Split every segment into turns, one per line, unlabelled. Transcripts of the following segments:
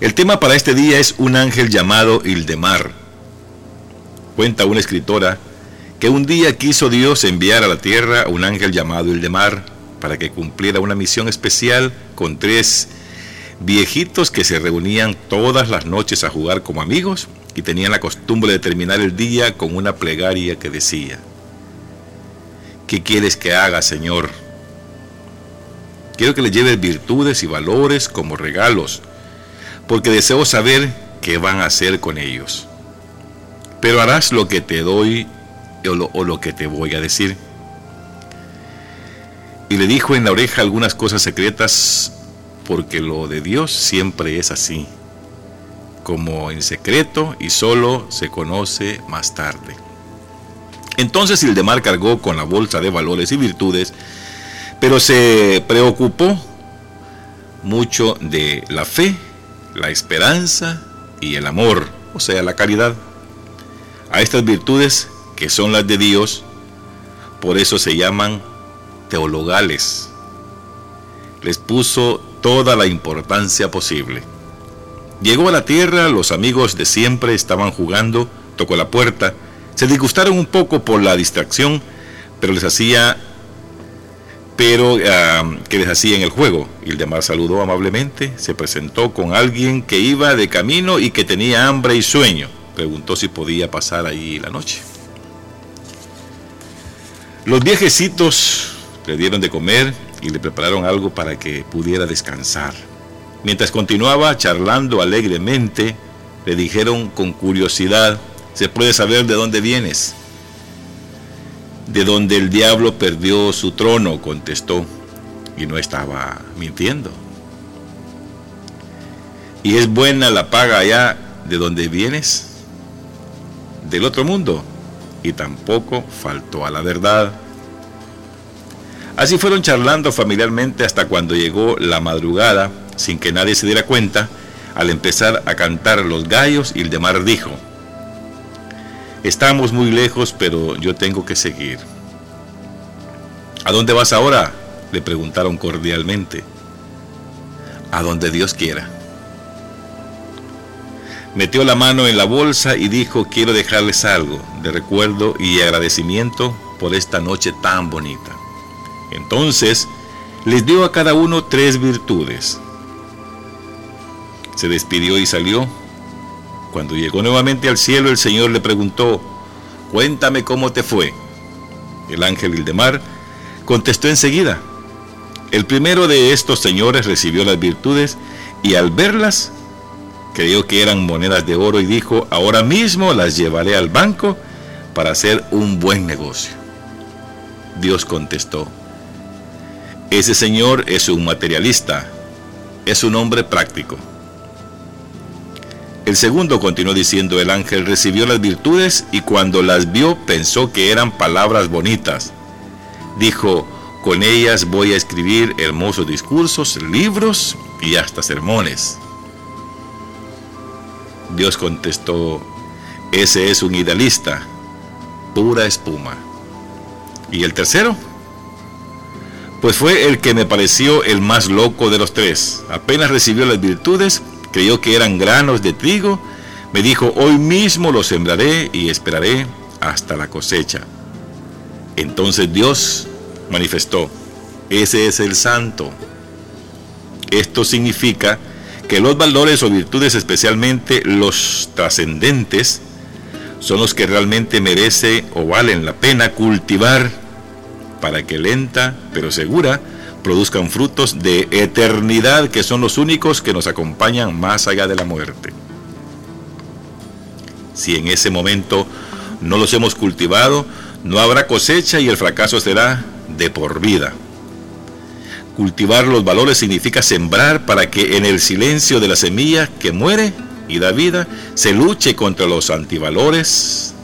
El tema para este día es un ángel llamado Ildemar. Cuenta una escritora que un día quiso Dios enviar a la tierra un ángel llamado Ildemar para que cumpliera una misión especial con tres viejitos que se reunían todas las noches a jugar como amigos y tenían la costumbre de terminar el día con una plegaria que decía, ¿qué quieres que haga, Señor? Quiero que le lleves virtudes y valores como regalos, porque deseo saber qué van a hacer con ellos. Pero harás lo que te doy o lo, que te voy a decir. Y le dijo en la oreja algunas cosas secretas, porque lo de Dios siempre es así como en secreto y solo se conoce más tarde. Entonces Ildemar cargó con la bolsa de valores y virtudes, pero se preocupó mucho de la fe, la esperanza y el amor, o sea, la caridad. A estas virtudes, que son las de Dios, por eso se llaman teologales. Les puso toda la importancia posible. Llegó a la tierra, los amigos de siempre estaban jugando, tocó la puerta, se disgustaron un poco por la distracción, pero les hacía pero que les hacía en el juego. Ildemar saludó amablemente, se presentó con alguien que iba de camino y que tenía hambre y sueño. Preguntó si podía pasar ahí la noche. Los viejecitos le dieron de comer y le prepararon algo para que pudiera descansar. Mientras continuaba charlando alegremente, le dijeron con curiosidad, ¿se puede saber de dónde vienes? De donde el diablo perdió su trono, contestó, y no estaba mintiendo. ¿Y es buena la paga allá de donde vienes? Del otro mundo. Y tampoco faltó a la verdad. Así fueron charlando familiarmente hasta cuando llegó la madrugada sin que nadie se diera cuenta, al empezar a cantar los gallos, Ildemar dijo, Estamos muy lejos, pero yo tengo que seguir. ¿A dónde vas ahora? le preguntaron cordialmente. A donde Dios quiera. Metió la mano en la bolsa y dijo, quiero dejarles algo de recuerdo y agradecimiento por esta noche tan bonita. Entonces, les dio a cada uno tres virtudes, se despidió y salió. Cuando llegó nuevamente al cielo, el Señor le preguntó, cuéntame cómo te fue. El ángel Ildemar contestó enseguida. El primero de estos señores recibió las virtudes y al verlas creyó que eran monedas de oro y dijo, ahora mismo las llevaré al banco para hacer un buen negocio. Dios contestó, ese señor es un materialista, es un hombre práctico. El segundo, continuó diciendo, el ángel recibió las virtudes y cuando las vio pensó que eran palabras bonitas. Dijo, con ellas voy a escribir hermosos discursos, libros y hasta sermones. Dios contestó, ese es un idealista, pura espuma. ¿Y el tercero? Pues fue el que me pareció el más loco de los tres. Apenas recibió las virtudes, creyó que eran granos de trigo, me dijo, hoy mismo los sembraré y esperaré hasta la cosecha. Entonces Dios manifestó, ese es el santo. Esto significa que los valores o virtudes, especialmente los trascendentes, son los que realmente merece o valen la pena cultivar para que lenta pero segura produzcan frutos de eternidad que son los únicos que nos acompañan más allá de la muerte. Si en ese momento no los hemos cultivado, no habrá cosecha y el fracaso será de por vida. Cultivar los valores significa sembrar para que en el silencio de la semilla que muere y da vida se luche contra los antivalores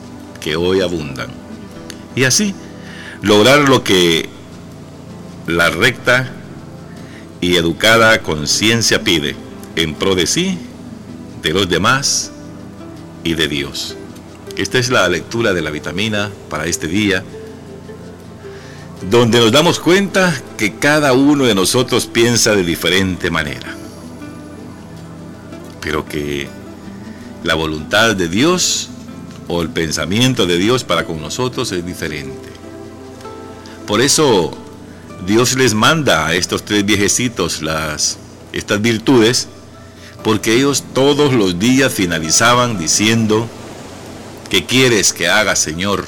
que hoy abundan. Y así lograr lo que la recta y educada conciencia pide en pro de sí, de los demás y de Dios. Esta es la lectura de la vitamina para este día, donde nos damos cuenta que cada uno de nosotros piensa de diferente manera. pero que la voluntad de Dios o el pensamiento de Dios para con nosotros es diferente. Por eso Dios les manda a estos tres viejecitos las, estas virtudes, porque ellos todos los días finalizaban diciendo, ¿qué quieres que haga, Señor?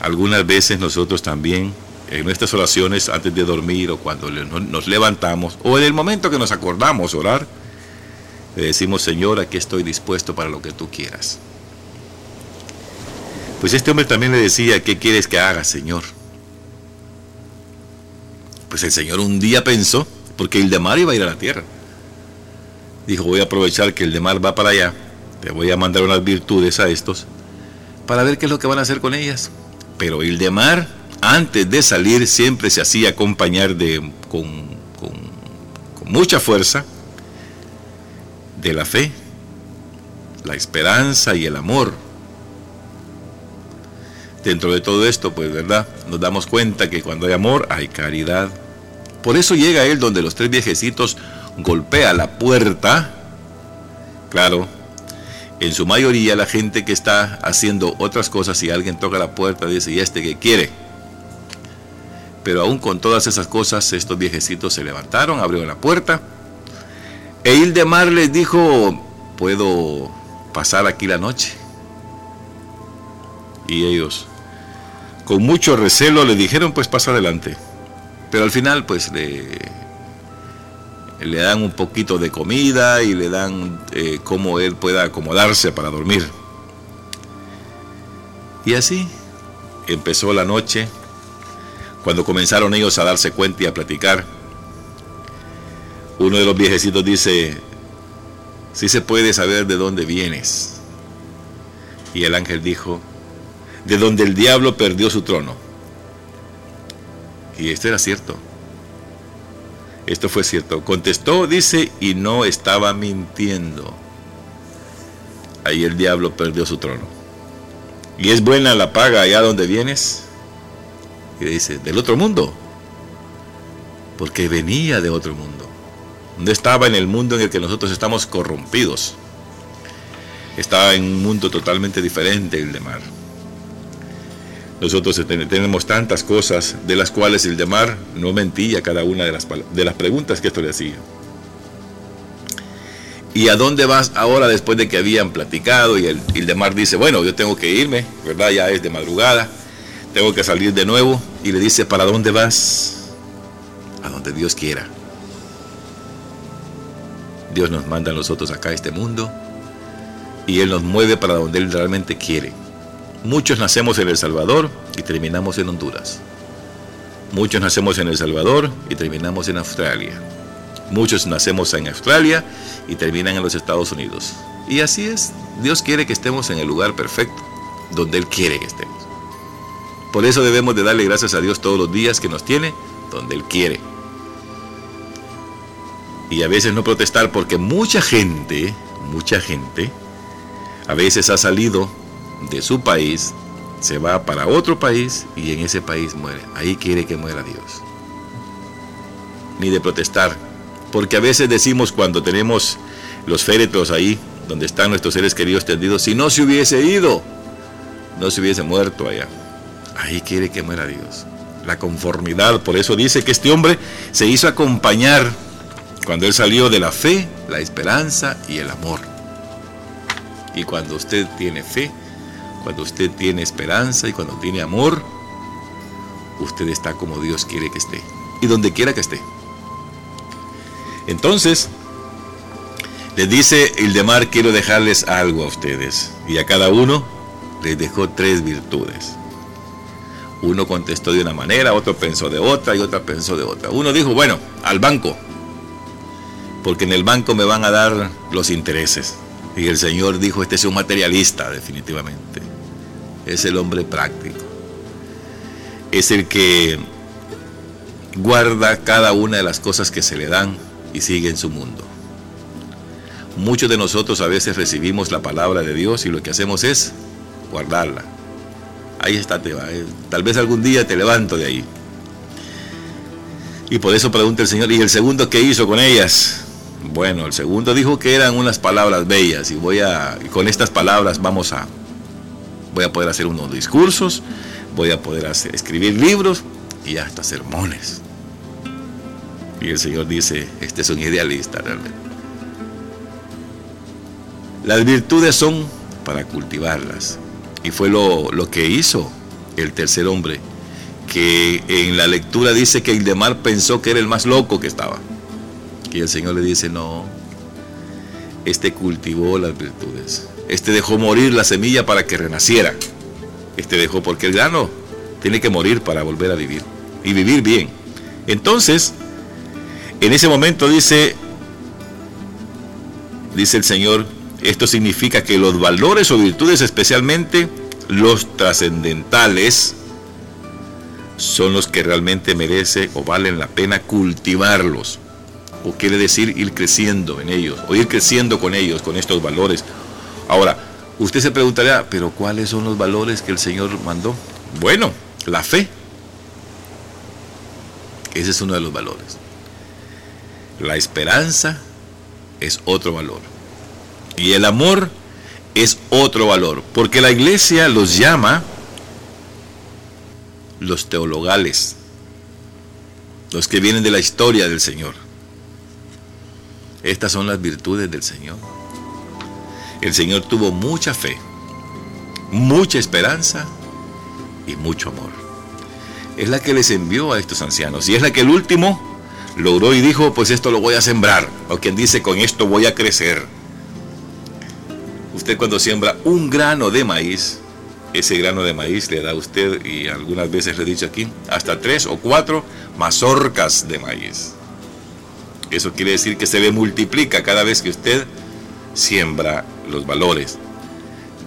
Algunas veces nosotros también, en nuestras oraciones antes de dormir o cuando nos levantamos, o en el momento que nos acordamos orar, le decimos, Señor, aquí estoy dispuesto para lo que tú quieras. Pues este hombre también le decía, ¿qué quieres que haga, Señor? Pues el Señor un día pensó, porque el de mar iba a ir a la tierra. Dijo, voy a aprovechar que el de mar va para allá, te voy a mandar unas virtudes a estos, para ver qué es lo que van a hacer con ellas. Pero el de mar, antes de salir, siempre se hacía acompañar de, con, con, con mucha fuerza de la fe, la esperanza y el amor dentro de todo esto, pues, ¿verdad? Nos damos cuenta que cuando hay amor, hay caridad. Por eso llega él donde los tres viejecitos golpea la puerta. Claro, en su mayoría la gente que está haciendo otras cosas, si alguien toca la puerta, dice, ¿y este qué quiere? Pero aún con todas esas cosas, estos viejecitos se levantaron, abrieron la puerta. E Ildemar les dijo, ¿puedo pasar aquí la noche? Y ellos, con mucho recelo le dijeron, pues pasa adelante. Pero al final, pues le, le dan un poquito de comida y le dan eh, cómo él pueda acomodarse para dormir. Y así empezó la noche, cuando comenzaron ellos a darse cuenta y a platicar. Uno de los viejecitos dice, si se puede saber de dónde vienes. Y el ángel dijo, de donde el diablo perdió su trono. Y esto era cierto. Esto fue cierto. Contestó, dice, y no estaba mintiendo. Ahí el diablo perdió su trono. Y es buena la paga allá donde vienes. Y dice, del otro mundo. Porque venía de otro mundo. No estaba en el mundo en el que nosotros estamos corrompidos. Estaba en un mundo totalmente diferente el de mar. Nosotros tenemos tantas cosas de las cuales el Mar no mentía cada una de las, de las preguntas que esto le hacía. ¿Y a dónde vas ahora después de que habían platicado? Y el, el de Mar dice, bueno, yo tengo que irme, ¿verdad? Ya es de madrugada, tengo que salir de nuevo. Y le dice, ¿para dónde vas? A donde Dios quiera. Dios nos manda a nosotros acá a este mundo y Él nos mueve para donde Él realmente quiere. Muchos nacemos en El Salvador y terminamos en Honduras. Muchos nacemos en El Salvador y terminamos en Australia. Muchos nacemos en Australia y terminan en los Estados Unidos. Y así es, Dios quiere que estemos en el lugar perfecto, donde Él quiere que estemos. Por eso debemos de darle gracias a Dios todos los días que nos tiene donde Él quiere. Y a veces no protestar porque mucha gente, mucha gente, a veces ha salido de su país, se va para otro país y en ese país muere. Ahí quiere que muera Dios. Ni de protestar. Porque a veces decimos cuando tenemos los féretros ahí, donde están nuestros seres queridos tendidos, si no se hubiese ido, no se hubiese muerto allá. Ahí quiere que muera Dios. La conformidad, por eso dice que este hombre se hizo acompañar cuando él salió de la fe, la esperanza y el amor. Y cuando usted tiene fe, cuando usted tiene esperanza y cuando tiene amor, usted está como Dios quiere que esté. Y donde quiera que esté. Entonces, les dice Ildemar, quiero dejarles algo a ustedes. Y a cada uno les dejó tres virtudes. Uno contestó de una manera, otro pensó de otra y otra pensó de otra. Uno dijo, bueno, al banco, porque en el banco me van a dar los intereses. Y el Señor dijo, este es un materialista, definitivamente es el hombre práctico. Es el que guarda cada una de las cosas que se le dan y sigue en su mundo. Muchos de nosotros a veces recibimos la palabra de Dios y lo que hacemos es guardarla. Ahí está, te va. Eh. Tal vez algún día te levanto de ahí. Y por eso pregunta el Señor, ¿y el segundo qué hizo con ellas? Bueno, el segundo dijo que eran unas palabras bellas y voy a y con estas palabras vamos a voy a poder hacer unos discursos, voy a poder hacer, escribir libros y hasta sermones. Y el Señor dice, este es un idealista realmente. Las virtudes son para cultivarlas. Y fue lo, lo que hizo el tercer hombre, que en la lectura dice que Ildemar pensó que era el más loco que estaba. Y el Señor le dice, no, este cultivó las virtudes. Este dejó morir la semilla para que renaciera. Este dejó, porque el grano tiene que morir para volver a vivir. Y vivir bien. Entonces, en ese momento dice, dice el Señor, esto significa que los valores o virtudes, especialmente los trascendentales, son los que realmente merece o valen la pena cultivarlos. O quiere decir ir creciendo en ellos, o ir creciendo con ellos, con estos valores. Ahora, usted se preguntaría, pero ¿cuáles son los valores que el Señor mandó? Bueno, la fe. Ese es uno de los valores. La esperanza es otro valor. Y el amor es otro valor. Porque la iglesia los llama los teologales. Los que vienen de la historia del Señor. Estas son las virtudes del Señor. El Señor tuvo mucha fe, mucha esperanza y mucho amor. Es la que les envió a estos ancianos. Y es la que el último logró y dijo, pues esto lo voy a sembrar. O quien dice, con esto voy a crecer. Usted cuando siembra un grano de maíz, ese grano de maíz le da a usted, y algunas veces le he dicho aquí, hasta tres o cuatro mazorcas de maíz. Eso quiere decir que se le multiplica cada vez que usted siembra los valores.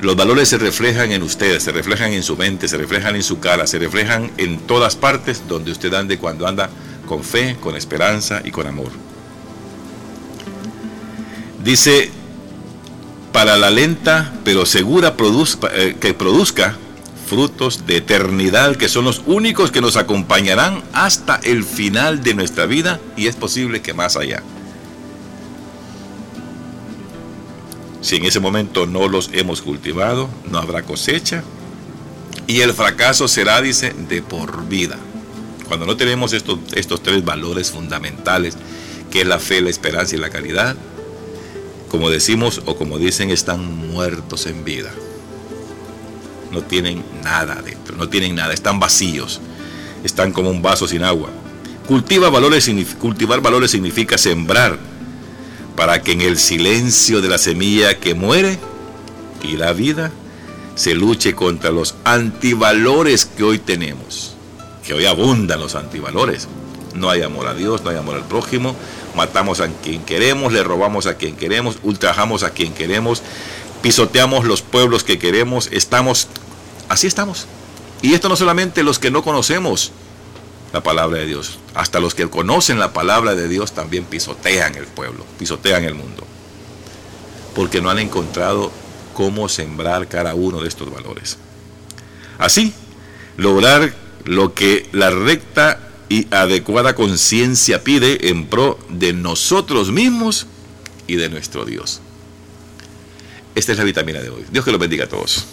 Los valores se reflejan en usted, se reflejan en su mente, se reflejan en su cara, se reflejan en todas partes donde usted ande cuando anda con fe, con esperanza y con amor. Dice, para la lenta pero segura eh, que produzca frutos de eternidad que son los únicos que nos acompañarán hasta el final de nuestra vida y es posible que más allá. Si en ese momento no los hemos cultivado, no habrá cosecha y el fracaso será, dice, de por vida. Cuando no tenemos estos, estos tres valores fundamentales, que es la fe, la esperanza y la caridad, como decimos o como dicen, están muertos en vida. No tienen nada dentro, no tienen nada, están vacíos, están como un vaso sin agua. Cultivar valores significa sembrar para que en el silencio de la semilla que muere y da vida, se luche contra los antivalores que hoy tenemos que hoy abundan los antivalores. No hay amor a Dios, no hay amor al prójimo, matamos a quien queremos, le robamos a quien queremos, ultrajamos a quien queremos, pisoteamos los pueblos que queremos, estamos, así estamos. Y esto no solamente los que no conocemos la palabra de Dios, hasta los que conocen la palabra de Dios también pisotean el pueblo, pisotean el mundo, porque no han encontrado cómo sembrar cada uno de estos valores. Así, lograr lo que la recta y adecuada conciencia pide en pro de nosotros mismos y de nuestro Dios. Esta es la vitamina de hoy. Dios que los bendiga a todos.